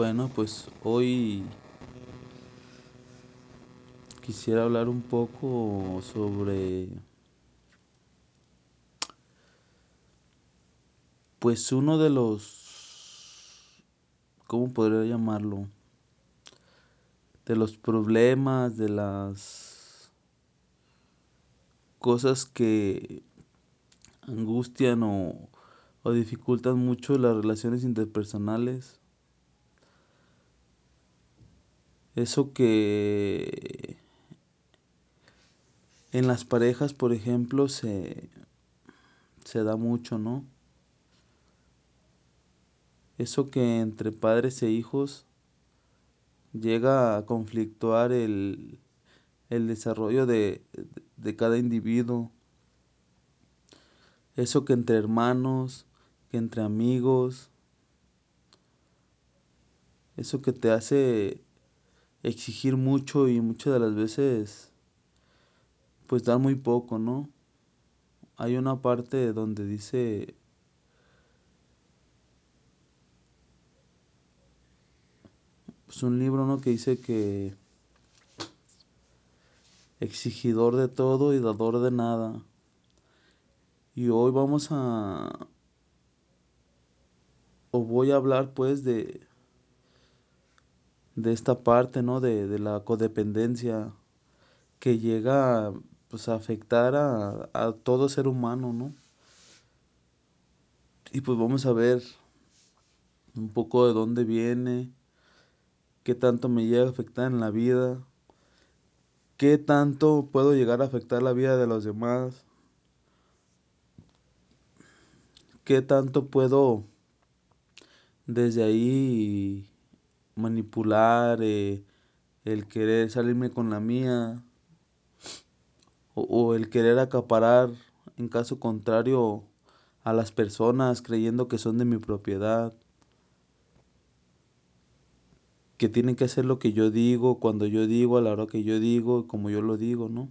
Bueno, pues hoy quisiera hablar un poco sobre, pues uno de los, ¿cómo podría llamarlo? De los problemas, de las cosas que angustian o, o dificultan mucho las relaciones interpersonales. Eso que en las parejas, por ejemplo, se, se da mucho, ¿no? Eso que entre padres e hijos llega a conflictuar el, el desarrollo de, de cada individuo. Eso que entre hermanos, que entre amigos, eso que te hace exigir mucho y muchas de las veces pues dar muy poco, ¿no? Hay una parte donde dice pues un libro, ¿no? Que dice que exigidor de todo y dador de nada. Y hoy vamos a o voy a hablar pues de de esta parte, ¿no? De, de la codependencia que llega pues, a afectar a, a todo ser humano, ¿no? Y pues vamos a ver un poco de dónde viene, qué tanto me llega a afectar en la vida, qué tanto puedo llegar a afectar la vida de los demás, qué tanto puedo desde ahí manipular, eh, el querer salirme con la mía o, o el querer acaparar en caso contrario a las personas creyendo que son de mi propiedad, que tienen que hacer lo que yo digo, cuando yo digo, a la hora que yo digo, como yo lo digo, ¿no?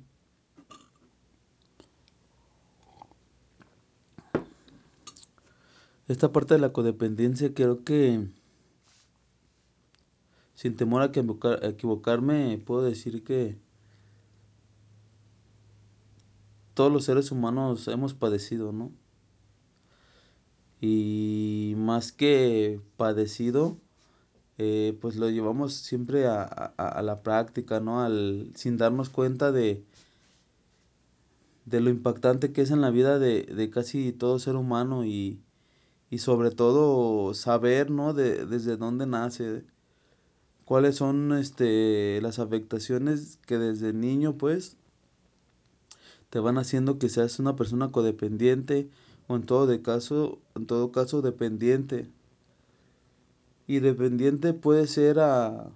Esta parte de la codependencia creo que, sin temor a, equivocarme, puedo decir que todos los seres humanos hemos padecido, ¿no? Y más que padecido, eh, pues lo llevamos siempre a, a, a, la práctica, ¿no? Al, sin darnos cuenta de, de lo impactante que es en la vida de, de casi todo ser humano y, y sobre todo saber, ¿no? De, desde dónde nace, cuáles son este, las afectaciones que desde niño, pues, te van haciendo que seas una persona codependiente o en todo, caso, en todo caso dependiente. Y dependiente puede ser a,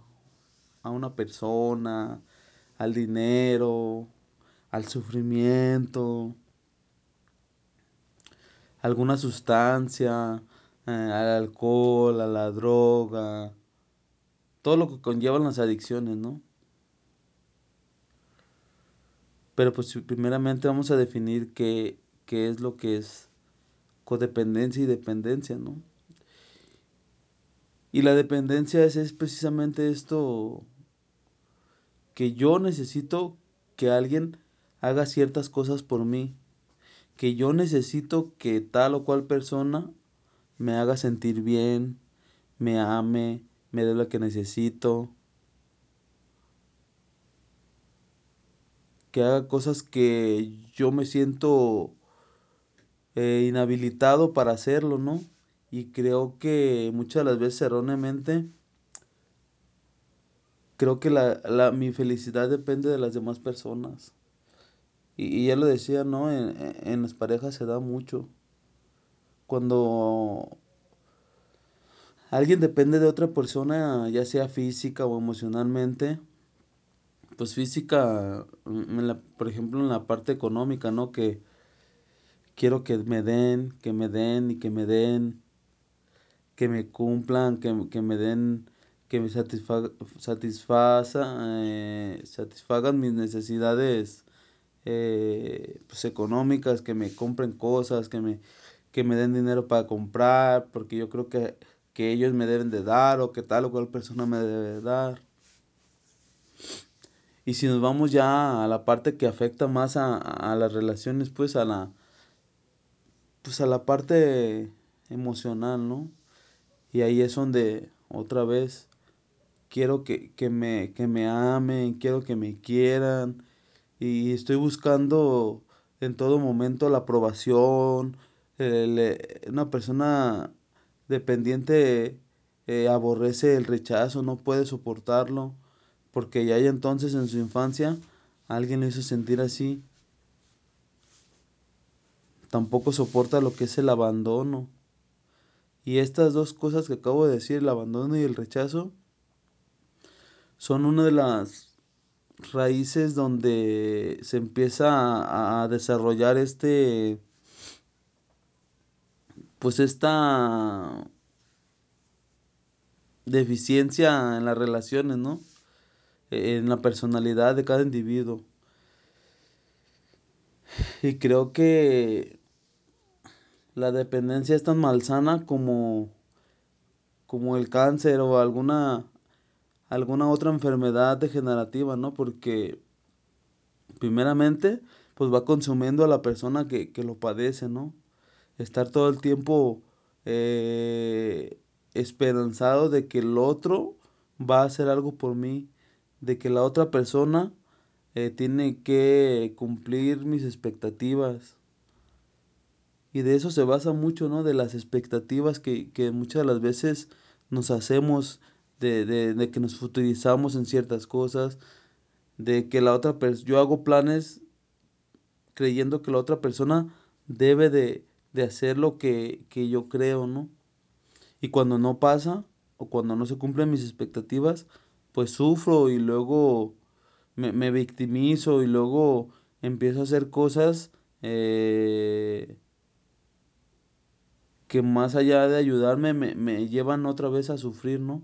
a una persona, al dinero, al sufrimiento, alguna sustancia, eh, al alcohol, a la droga, todo lo que conllevan las adicciones, ¿no? Pero pues primeramente vamos a definir qué, qué es lo que es codependencia y dependencia, ¿no? Y la dependencia es, es precisamente esto que yo necesito que alguien haga ciertas cosas por mí, que yo necesito que tal o cual persona me haga sentir bien, me ame, me dé lo que necesito, que haga cosas que yo me siento eh, inhabilitado para hacerlo, ¿no? Y creo que muchas de las veces erróneamente, creo que la, la, mi felicidad depende de las demás personas. Y, y ya lo decía, ¿no? En, en, las parejas se da mucho. Cuando alguien depende de otra persona, ya sea física o emocionalmente, pues física, la, por ejemplo, en la parte económica, ¿no? Que quiero que me den, que me den y que me den, que me cumplan, que, que me den, que me satisfa, satisfaza, eh, satisfagan mis necesidades eh, pues económicas, que me compren cosas, que me, que me den dinero para comprar, porque yo creo que que ellos me deben de dar o que tal o cual persona me debe de dar. Y si nos vamos ya a la parte que afecta más a, a las relaciones, pues a la, pues a la parte emocional, ¿no? Y ahí es donde otra vez quiero que, que, me, que me amen, quiero que me quieran y estoy buscando en todo momento la aprobación. una persona dependiente eh, aborrece el rechazo, no puede soportarlo, porque ya entonces en su infancia alguien le hizo sentir así. Tampoco soporta lo que es el abandono. Y estas dos cosas que acabo de decir, el abandono y el rechazo, son una de las raíces donde se empieza a, desarrollar este, pues esta deficiencia en las relaciones, ¿no? En la personalidad de cada individuo. Y creo que la dependencia es tan malsana como, como el cáncer o alguna, alguna otra enfermedad degenerativa, ¿no? Porque primeramente, pues va consumiendo a la persona que, que lo padece, ¿no? Estar todo el tiempo eh, esperanzado de que el otro va a hacer algo por mí, de que la otra persona eh, tiene que cumplir mis expectativas. Y de eso se basa mucho, ¿no? De las expectativas que, que muchas de las veces nos hacemos, de, de, de que nos futurizamos en ciertas cosas, de que la otra persona, yo hago planes creyendo que la otra persona debe de, de hacer lo que, que yo creo, ¿no? Y cuando no pasa o cuando no se cumplen mis expectativas, pues sufro y luego me, me victimizo y luego empiezo a hacer cosas eh, que más allá de ayudarme me, me llevan otra vez a sufrir, ¿no?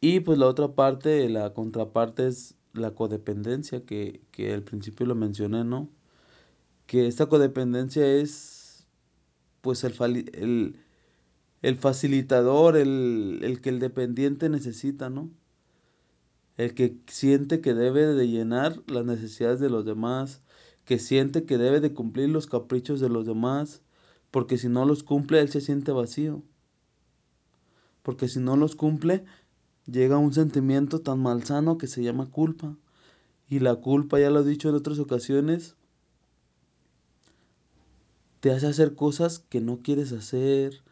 Y pues la otra parte, la contraparte es la codependencia, que, que al principio lo mencioné, ¿no? Que esta codependencia es pues el, el, el facilitador, el, el, que el dependiente necesita, ¿no? El que siente que debe de llenar las necesidades de los demás, que siente que debe de cumplir los caprichos de los demás, porque si no los cumple, él se siente vacío. Porque si no los cumple, llega un sentimiento tan malsano que se llama culpa. Y la culpa, ya lo he dicho en otras ocasiones, te hace hacer cosas que no quieres hacer,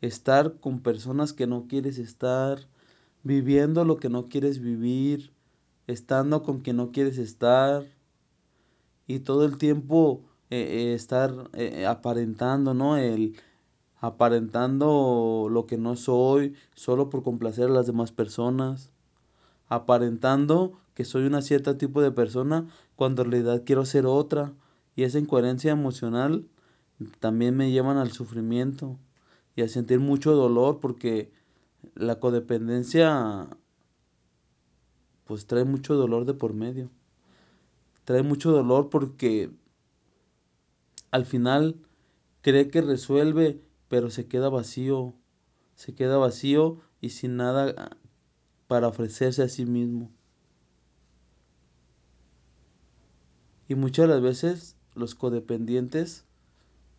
estar con personas que no quieres estar, viviendo lo que no quieres vivir, estando con quien no quieres estar y todo el tiempo eh, eh, estar eh, aparentando, ¿no? El aparentando lo que no soy solo por complacer a las demás personas, aparentando que soy una cierta tipo de persona cuando en realidad quiero ser otra y esa incoherencia emocional también me llevan al sufrimiento y a sentir mucho dolor porque la codependencia pues trae mucho dolor de por medio. Trae mucho dolor porque al final cree que resuelve, pero se queda vacío. Se queda vacío y sin nada para ofrecerse a sí mismo. Y muchas de las veces los codependientes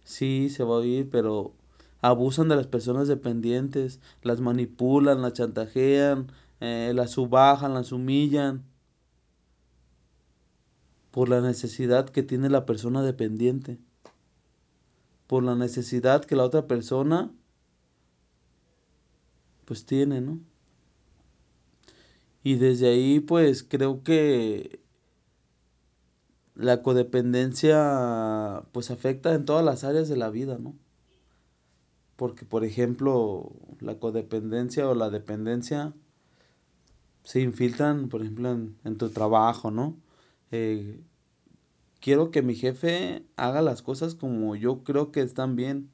sí se va a oír, pero abusan de las personas dependientes, las manipulan, las chantajean, eh, las subajan, las humillan por la necesidad que tiene la persona dependiente, por la necesidad que la otra persona pues tiene, ¿no? Y desde ahí pues creo que la codependencia pues afecta en todas las áreas de la vida, ¿no? Porque por ejemplo la codependencia o la dependencia se infiltran, por ejemplo, en, tu trabajo, ¿no? Eh, quiero que mi jefe haga las cosas como yo creo que están bien.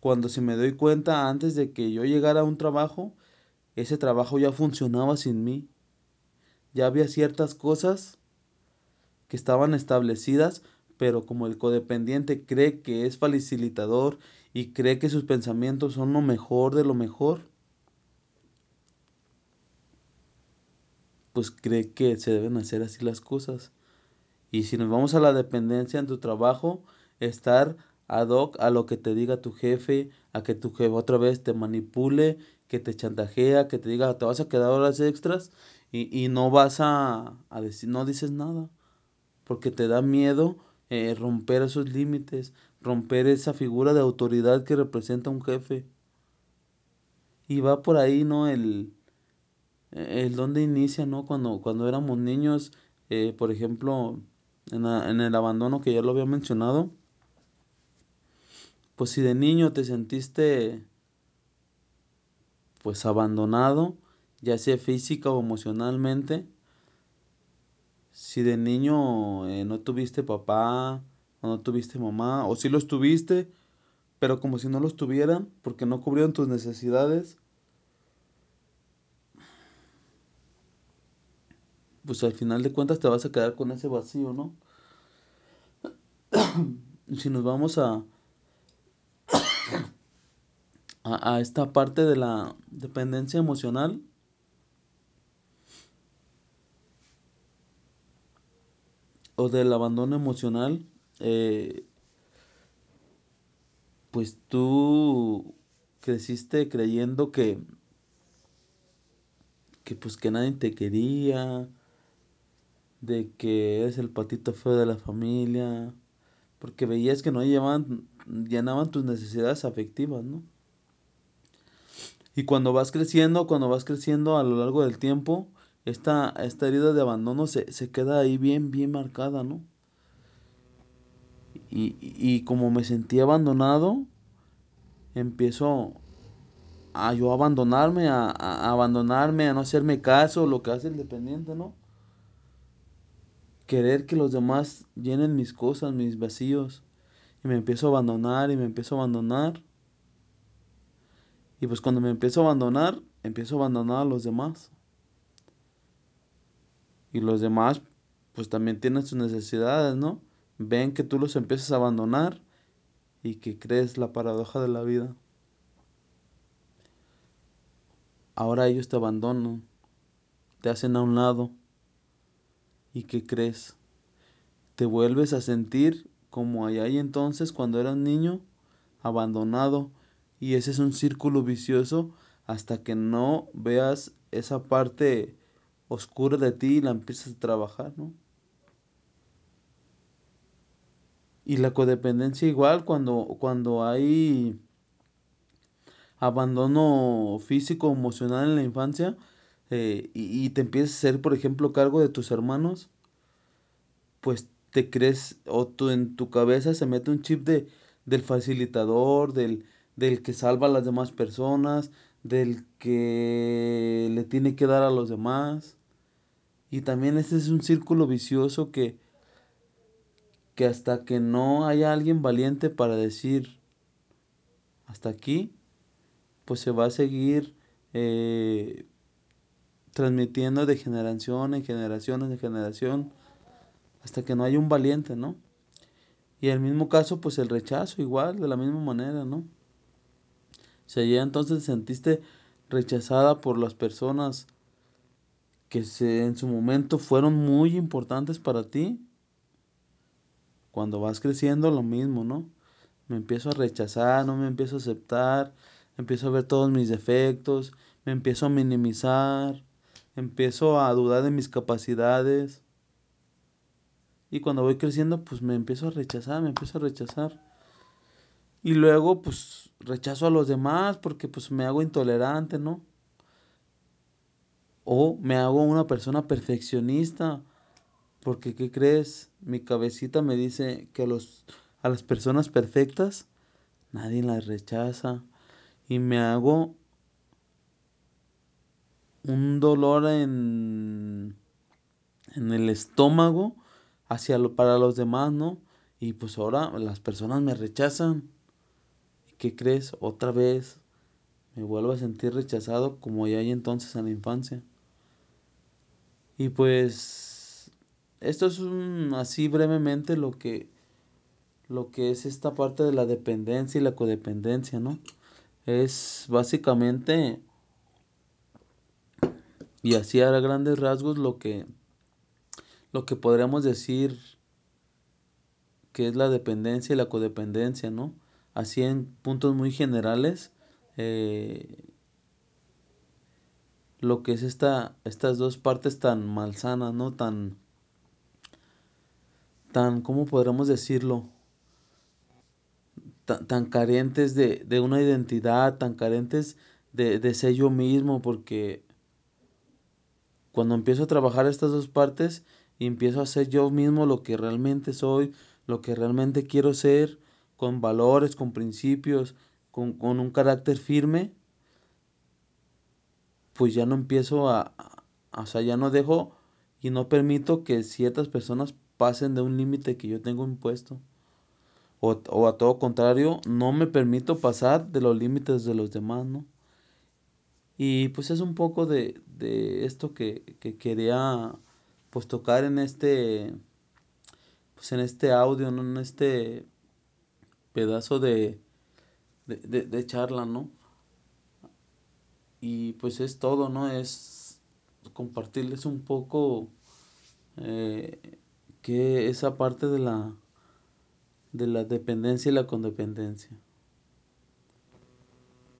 Cuando si me doy cuenta antes de que yo llegara a un trabajo, ese trabajo ya funcionaba sin mí. Ya había ciertas cosas que estaban establecidas pero como el codependiente cree que es facilitador y cree que sus pensamientos son lo mejor de lo mejor, pues cree que se deben hacer así las cosas. Y si nos vamos a la dependencia en tu trabajo, estar ad hoc a lo que te diga tu jefe, a que tu jefe otra vez te manipule, que te chantajea, que te diga te vas a quedar horas extras y, y no vas a, a, decir, no dices nada, porque te da miedo eh, romper esos límites, romper esa figura de autoridad que representa un jefe. Y va por ahí, ¿no? El, el dónde inicia, ¿no? Cuando, cuando éramos niños, eh, por ejemplo, en, en el abandono que ya lo había mencionado, pues si de niño te sentiste pues abandonado, ya sea física o emocionalmente, si de niño eh, no tuviste papá o no tuviste mamá, o si los tuviste, pero como si no los tuvieran, porque no cubrieron tus necesidades, pues al final de cuentas te vas a quedar con ese vacío, ¿no? si nos vamos a, a, a, esta parte de la dependencia emocional, o del abandono emocional, eh, pues tú creciste creyendo que, que pues que nadie te quería, de que eres el patito feo de la familia, porque veías que no llevaban, llenaban tus necesidades afectivas, ¿no? Y cuando vas creciendo, cuando vas creciendo a lo largo del tiempo, esta, esta herida de abandono se, se queda ahí bien, bien marcada, ¿no? Y, y como me sentí abandonado, empiezo a yo abandonarme, a, a, abandonarme, a no hacerme caso, lo que hace el dependiente, ¿no? Querer que los demás llenen mis cosas, mis vacíos. Y me empiezo a abandonar y me empiezo a abandonar. Y pues cuando me empiezo a abandonar, empiezo a abandonar a los demás. Y los demás, pues también tienen sus necesidades, ¿no? Ven que tú los empiezas a abandonar y que crees la paradoja de la vida. Ahora ellos te abandonan, te hacen a un lado. ¿Y qué crees? Te vuelves a sentir como allá y entonces cuando eras niño, abandonado. Y ese es un círculo vicioso hasta que no veas esa parte oscura de ti y la empiezas a trabajar, ¿no? Y la codependencia igual cuando, cuando hay abandono físico, emocional en la infancia eh, y, y, te empiezas a hacer, por ejemplo, cargo de tus hermanos, pues te crees o tú en tu cabeza se mete un chip de, del facilitador, del, del que salva a las demás personas, del que le tiene que dar a los demás. Y también este es un círculo vicioso que, que hasta que no haya alguien valiente para decir hasta aquí, pues se va a seguir eh, transmitiendo de generación en generación en generación hasta que no haya un valiente, ¿no? Y en el mismo caso, pues el rechazo igual, de la misma manera, ¿no? Si ya entonces sentiste rechazada por las personas que se, en su momento fueron muy importantes para ti, cuando vas creciendo lo mismo, ¿no? Me empiezo a rechazar, no me empiezo a aceptar, empiezo a ver todos mis defectos, me empiezo a minimizar, empiezo a dudar de mis capacidades. Y cuando voy creciendo, pues me empiezo a rechazar, me empiezo a rechazar. Y luego, pues rechazo a los demás porque pues me hago intolerante, ¿no? O me hago una persona perfeccionista. Porque, ¿qué crees? Mi cabecita me dice que a, los, a las personas perfectas nadie las rechaza. Y me hago un dolor en, en el estómago hacia lo, para los demás, ¿no? Y pues ahora las personas me rechazan. ¿Y qué crees? Otra vez me vuelvo a sentir rechazado como ya hay entonces en la infancia. Y pues esto es un, así brevemente lo que lo que es esta parte de la dependencia y la codependencia, ¿no? Es básicamente, y así a grandes rasgos, lo que, lo que podríamos decir que es la dependencia y la codependencia, ¿no? Así en puntos muy generales, eh, lo que es esta, estas dos partes tan malsanas, ¿no? Tan, tan, ¿cómo podríamos decirlo? Tan, tan carentes de, de, una identidad, tan carentes de, de ser yo mismo, porque cuando empiezo a trabajar estas dos partes y empiezo a ser yo mismo lo que realmente soy, lo que realmente quiero ser, con valores, con principios, con, con un carácter firme, pues ya no empiezo a, o sea, ya no dejo y no permito que ciertas personas pasen de un límite que yo tengo impuesto. O, o, a todo contrario, no me permito pasar de los límites de los demás, ¿no? Y pues es un poco de, de esto que, que, quería pues tocar en este pues en este audio, ¿no? En este pedazo de, de, de charla, ¿no? Y pues es todo, ¿no? Es compartirles un poco eh, que esa parte de la, de la dependencia y la condependencia.